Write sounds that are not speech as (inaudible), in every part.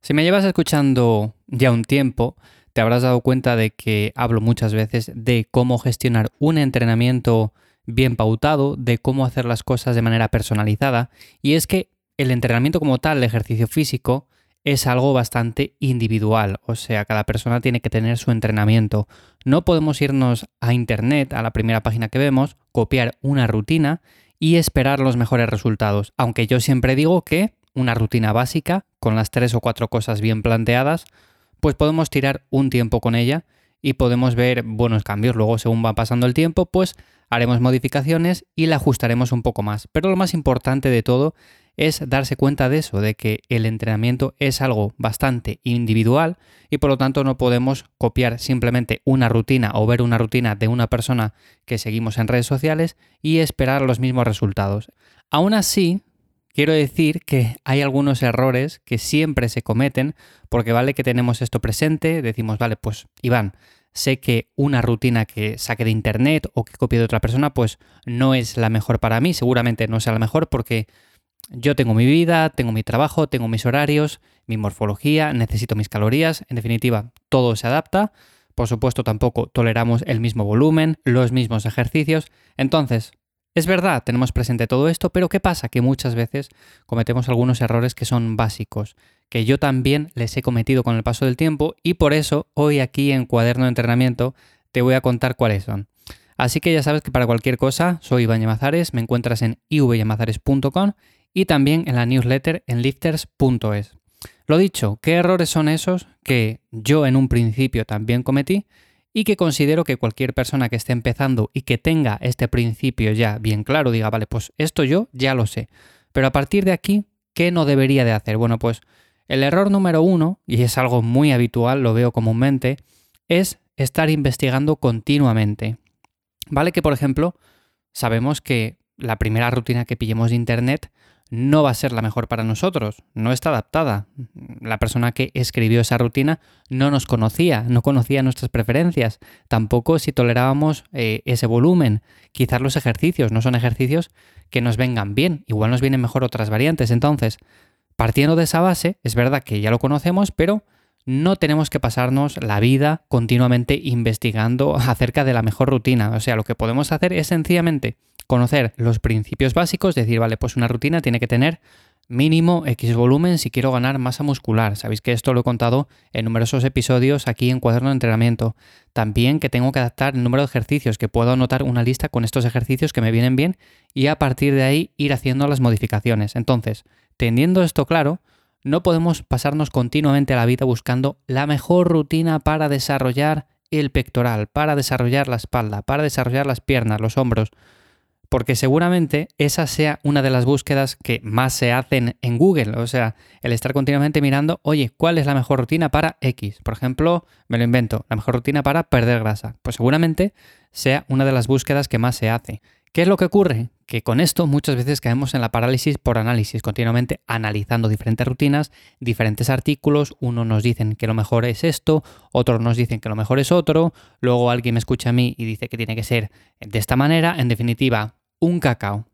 Si me llevas escuchando ya un tiempo, te habrás dado cuenta de que hablo muchas veces de cómo gestionar un entrenamiento bien pautado, de cómo hacer las cosas de manera personalizada, y es que el entrenamiento como tal, el ejercicio físico, es algo bastante individual, o sea, cada persona tiene que tener su entrenamiento. No podemos irnos a Internet, a la primera página que vemos, copiar una rutina y esperar los mejores resultados, aunque yo siempre digo que una rutina básica, con las tres o cuatro cosas bien planteadas, pues podemos tirar un tiempo con ella y podemos ver buenos cambios. Luego, según va pasando el tiempo, pues haremos modificaciones y la ajustaremos un poco más. Pero lo más importante de todo es darse cuenta de eso, de que el entrenamiento es algo bastante individual y por lo tanto no podemos copiar simplemente una rutina o ver una rutina de una persona que seguimos en redes sociales y esperar los mismos resultados. Aún así, quiero decir que hay algunos errores que siempre se cometen porque vale que tenemos esto presente, decimos, vale, pues Iván, sé que una rutina que saque de internet o que copie de otra persona, pues no es la mejor para mí, seguramente no sea la mejor porque yo tengo mi vida, tengo mi trabajo, tengo mis horarios, mi morfología, necesito mis calorías, en definitiva, todo se adapta. Por supuesto, tampoco toleramos el mismo volumen, los mismos ejercicios. Entonces, es verdad, tenemos presente todo esto, pero ¿qué pasa? Que muchas veces cometemos algunos errores que son básicos, que yo también les he cometido con el paso del tiempo y por eso hoy aquí en Cuaderno de Entrenamiento te voy a contar cuáles son. Así que ya sabes que para cualquier cosa soy Iván Yamazares, me encuentras en ivyamazares.com y también en la newsletter en lifters.es. Lo dicho, ¿qué errores son esos que yo en un principio también cometí y que considero que cualquier persona que esté empezando y que tenga este principio ya bien claro diga, vale, pues esto yo ya lo sé. Pero a partir de aquí, ¿qué no debería de hacer? Bueno, pues el error número uno, y es algo muy habitual, lo veo comúnmente, es estar investigando continuamente. Vale que, por ejemplo, sabemos que la primera rutina que pillemos de Internet no va a ser la mejor para nosotros, no está adaptada. La persona que escribió esa rutina no nos conocía, no conocía nuestras preferencias, tampoco si tolerábamos eh, ese volumen. Quizás los ejercicios no son ejercicios que nos vengan bien, igual nos vienen mejor otras variantes. Entonces, partiendo de esa base, es verdad que ya lo conocemos, pero no tenemos que pasarnos la vida continuamente investigando (laughs) acerca de la mejor rutina. O sea, lo que podemos hacer es sencillamente conocer los principios básicos, decir, vale, pues una rutina tiene que tener mínimo X volumen si quiero ganar masa muscular. Sabéis que esto lo he contado en numerosos episodios aquí en cuaderno de entrenamiento. También que tengo que adaptar el número de ejercicios, que puedo anotar una lista con estos ejercicios que me vienen bien y a partir de ahí ir haciendo las modificaciones. Entonces, teniendo esto claro, no podemos pasarnos continuamente la vida buscando la mejor rutina para desarrollar el pectoral, para desarrollar la espalda, para desarrollar las piernas, los hombros porque seguramente esa sea una de las búsquedas que más se hacen en Google. O sea, el estar continuamente mirando, oye, ¿cuál es la mejor rutina para X? Por ejemplo, me lo invento, la mejor rutina para perder grasa. Pues seguramente sea una de las búsquedas que más se hace. ¿Qué es lo que ocurre? Que con esto muchas veces caemos en la parálisis por análisis, continuamente analizando diferentes rutinas, diferentes artículos, uno nos dicen que lo mejor es esto, otros nos dicen que lo mejor es otro, luego alguien me escucha a mí y dice que tiene que ser de esta manera, en definitiva, un cacao.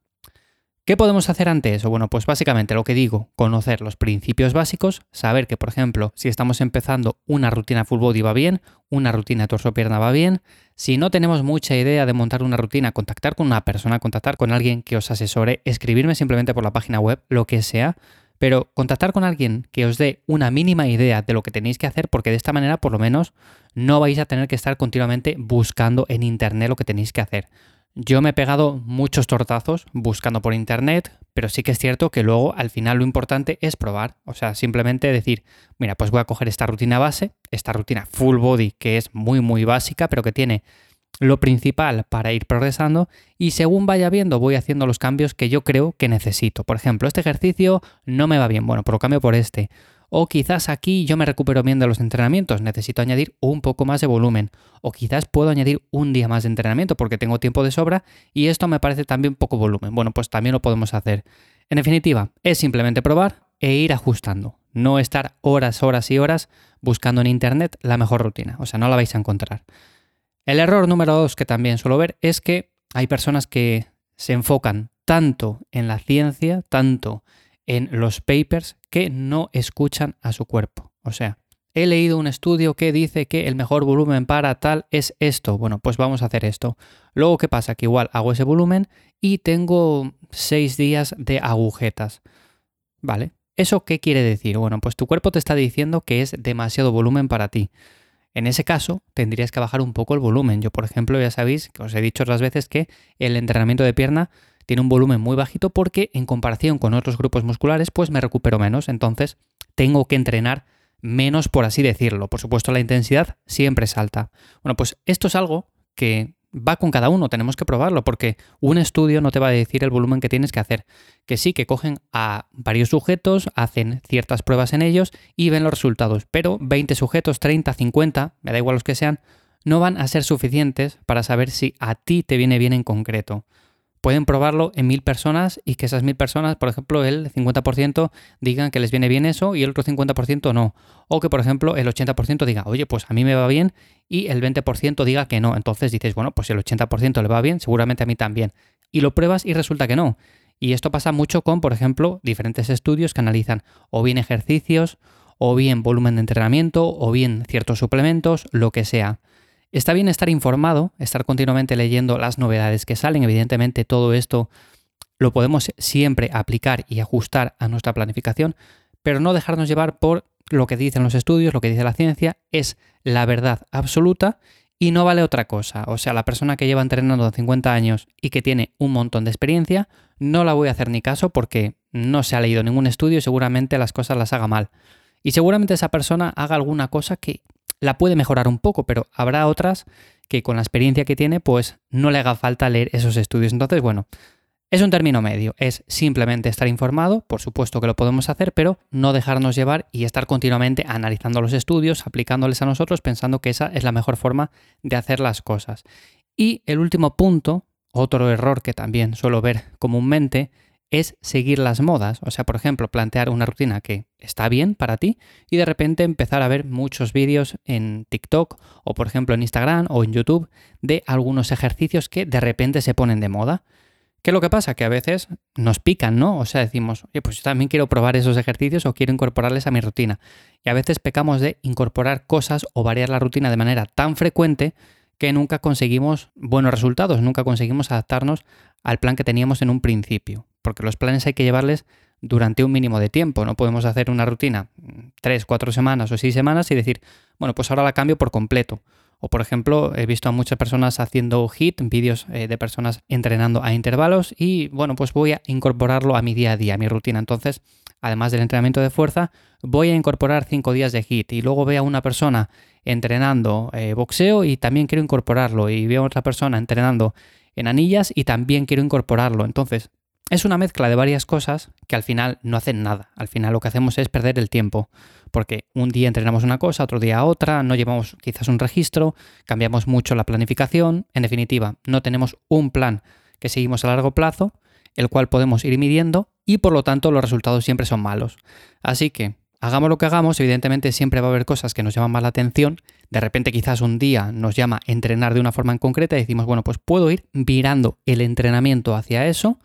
¿Qué podemos hacer ante eso? Bueno, pues básicamente lo que digo, conocer los principios básicos, saber que, por ejemplo, si estamos empezando una rutina full body va bien, una rutina torso-pierna va bien. Si no tenemos mucha idea de montar una rutina, contactar con una persona, contactar con alguien que os asesore, escribirme simplemente por la página web, lo que sea, pero contactar con alguien que os dé una mínima idea de lo que tenéis que hacer, porque de esta manera, por lo menos, no vais a tener que estar continuamente buscando en internet lo que tenéis que hacer. Yo me he pegado muchos tortazos buscando por internet, pero sí que es cierto que luego al final lo importante es probar. O sea, simplemente decir, mira, pues voy a coger esta rutina base, esta rutina full body que es muy muy básica, pero que tiene lo principal para ir progresando y según vaya viendo voy haciendo los cambios que yo creo que necesito. Por ejemplo, este ejercicio no me va bien, bueno, pero lo cambio por este. O quizás aquí yo me recupero bien de los entrenamientos, necesito añadir un poco más de volumen. O quizás puedo añadir un día más de entrenamiento porque tengo tiempo de sobra y esto me parece también poco volumen. Bueno, pues también lo podemos hacer. En definitiva, es simplemente probar e ir ajustando. No estar horas, horas y horas buscando en Internet la mejor rutina. O sea, no la vais a encontrar. El error número dos que también suelo ver es que hay personas que se enfocan tanto en la ciencia, tanto en los papers que no escuchan a su cuerpo. O sea, he leído un estudio que dice que el mejor volumen para tal es esto. Bueno, pues vamos a hacer esto. Luego, ¿qué pasa? Que igual hago ese volumen y tengo seis días de agujetas. ¿Vale? ¿Eso qué quiere decir? Bueno, pues tu cuerpo te está diciendo que es demasiado volumen para ti. En ese caso, tendrías que bajar un poco el volumen. Yo, por ejemplo, ya sabéis que os he dicho otras veces que el entrenamiento de pierna tiene un volumen muy bajito porque en comparación con otros grupos musculares, pues me recupero menos. Entonces, tengo que entrenar menos, por así decirlo. Por supuesto, la intensidad siempre es alta. Bueno, pues esto es algo que va con cada uno, tenemos que probarlo, porque un estudio no te va a decir el volumen que tienes que hacer. Que sí, que cogen a varios sujetos, hacen ciertas pruebas en ellos y ven los resultados, pero 20 sujetos, 30, 50, me da igual los que sean, no van a ser suficientes para saber si a ti te viene bien en concreto pueden probarlo en mil personas y que esas mil personas, por ejemplo, el 50% digan que les viene bien eso y el otro 50% no. O que, por ejemplo, el 80% diga, oye, pues a mí me va bien y el 20% diga que no. Entonces dices, bueno, pues si el 80% le va bien, seguramente a mí también. Y lo pruebas y resulta que no. Y esto pasa mucho con, por ejemplo, diferentes estudios que analizan o bien ejercicios, o bien volumen de entrenamiento, o bien ciertos suplementos, lo que sea. Está bien estar informado, estar continuamente leyendo las novedades que salen. Evidentemente todo esto lo podemos siempre aplicar y ajustar a nuestra planificación, pero no dejarnos llevar por lo que dicen los estudios, lo que dice la ciencia, es la verdad absoluta y no vale otra cosa. O sea, la persona que lleva entrenando 50 años y que tiene un montón de experiencia, no la voy a hacer ni caso porque no se ha leído ningún estudio y seguramente las cosas las haga mal. Y seguramente esa persona haga alguna cosa que la puede mejorar un poco, pero habrá otras que con la experiencia que tiene, pues no le haga falta leer esos estudios. Entonces, bueno, es un término medio, es simplemente estar informado, por supuesto que lo podemos hacer, pero no dejarnos llevar y estar continuamente analizando los estudios, aplicándoles a nosotros, pensando que esa es la mejor forma de hacer las cosas. Y el último punto, otro error que también suelo ver comúnmente, es seguir las modas. O sea, por ejemplo, plantear una rutina que está bien para ti y de repente empezar a ver muchos vídeos en TikTok o por ejemplo en Instagram o en YouTube de algunos ejercicios que de repente se ponen de moda. ¿Qué es lo que pasa? Que a veces nos pican, ¿no? O sea, decimos, oye, pues yo también quiero probar esos ejercicios o quiero incorporarles a mi rutina. Y a veces pecamos de incorporar cosas o variar la rutina de manera tan frecuente que nunca conseguimos buenos resultados, nunca conseguimos adaptarnos al plan que teníamos en un principio porque los planes hay que llevarles durante un mínimo de tiempo. No podemos hacer una rutina tres, cuatro semanas o seis semanas y decir, bueno, pues ahora la cambio por completo. O por ejemplo, he visto a muchas personas haciendo HIT, vídeos eh, de personas entrenando a intervalos y bueno, pues voy a incorporarlo a mi día a día, a mi rutina. Entonces, además del entrenamiento de fuerza, voy a incorporar cinco días de HIT y luego veo a una persona entrenando eh, boxeo y también quiero incorporarlo y veo a otra persona entrenando en anillas y también quiero incorporarlo. Entonces, es una mezcla de varias cosas que al final no hacen nada. Al final lo que hacemos es perder el tiempo, porque un día entrenamos una cosa, otro día otra, no llevamos quizás un registro, cambiamos mucho la planificación, en definitiva, no tenemos un plan que seguimos a largo plazo, el cual podemos ir midiendo y por lo tanto los resultados siempre son malos. Así que hagamos lo que hagamos, evidentemente siempre va a haber cosas que nos llaman más la atención. De repente quizás un día nos llama entrenar de una forma en concreta y decimos, bueno, pues puedo ir virando el entrenamiento hacia eso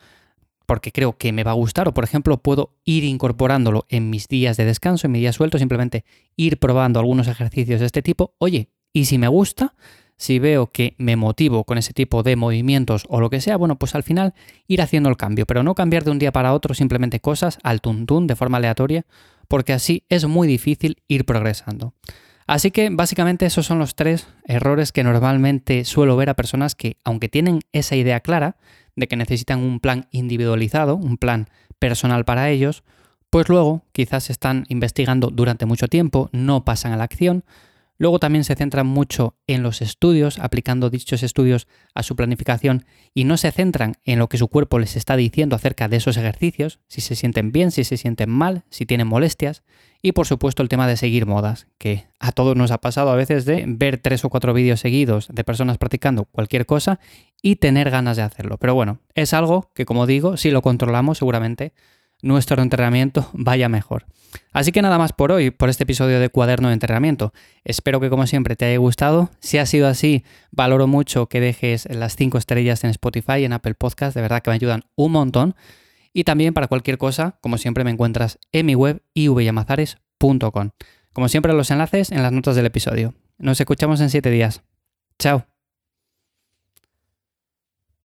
porque creo que me va a gustar o por ejemplo puedo ir incorporándolo en mis días de descanso, en mis días sueltos, simplemente ir probando algunos ejercicios de este tipo. Oye, y si me gusta, si veo que me motivo con ese tipo de movimientos o lo que sea, bueno, pues al final ir haciendo el cambio, pero no cambiar de un día para otro simplemente cosas al tuntún de forma aleatoria, porque así es muy difícil ir progresando. Así que básicamente esos son los tres errores que normalmente suelo ver a personas que, aunque tienen esa idea clara, de que necesitan un plan individualizado, un plan personal para ellos, pues luego quizás están investigando durante mucho tiempo, no pasan a la acción, Luego también se centran mucho en los estudios, aplicando dichos estudios a su planificación y no se centran en lo que su cuerpo les está diciendo acerca de esos ejercicios, si se sienten bien, si se sienten mal, si tienen molestias. Y por supuesto el tema de seguir modas, que a todos nos ha pasado a veces de ver tres o cuatro vídeos seguidos de personas practicando cualquier cosa y tener ganas de hacerlo. Pero bueno, es algo que como digo, si lo controlamos seguramente nuestro entrenamiento vaya mejor. Así que nada más por hoy, por este episodio de Cuaderno de Entrenamiento. Espero que como siempre te haya gustado. Si ha sido así, valoro mucho que dejes las 5 estrellas en Spotify y en Apple Podcast, de verdad que me ayudan un montón. Y también para cualquier cosa, como siempre me encuentras en mi web ivyamazares.com. Como siempre los enlaces en las notas del episodio. Nos escuchamos en siete días. Chao.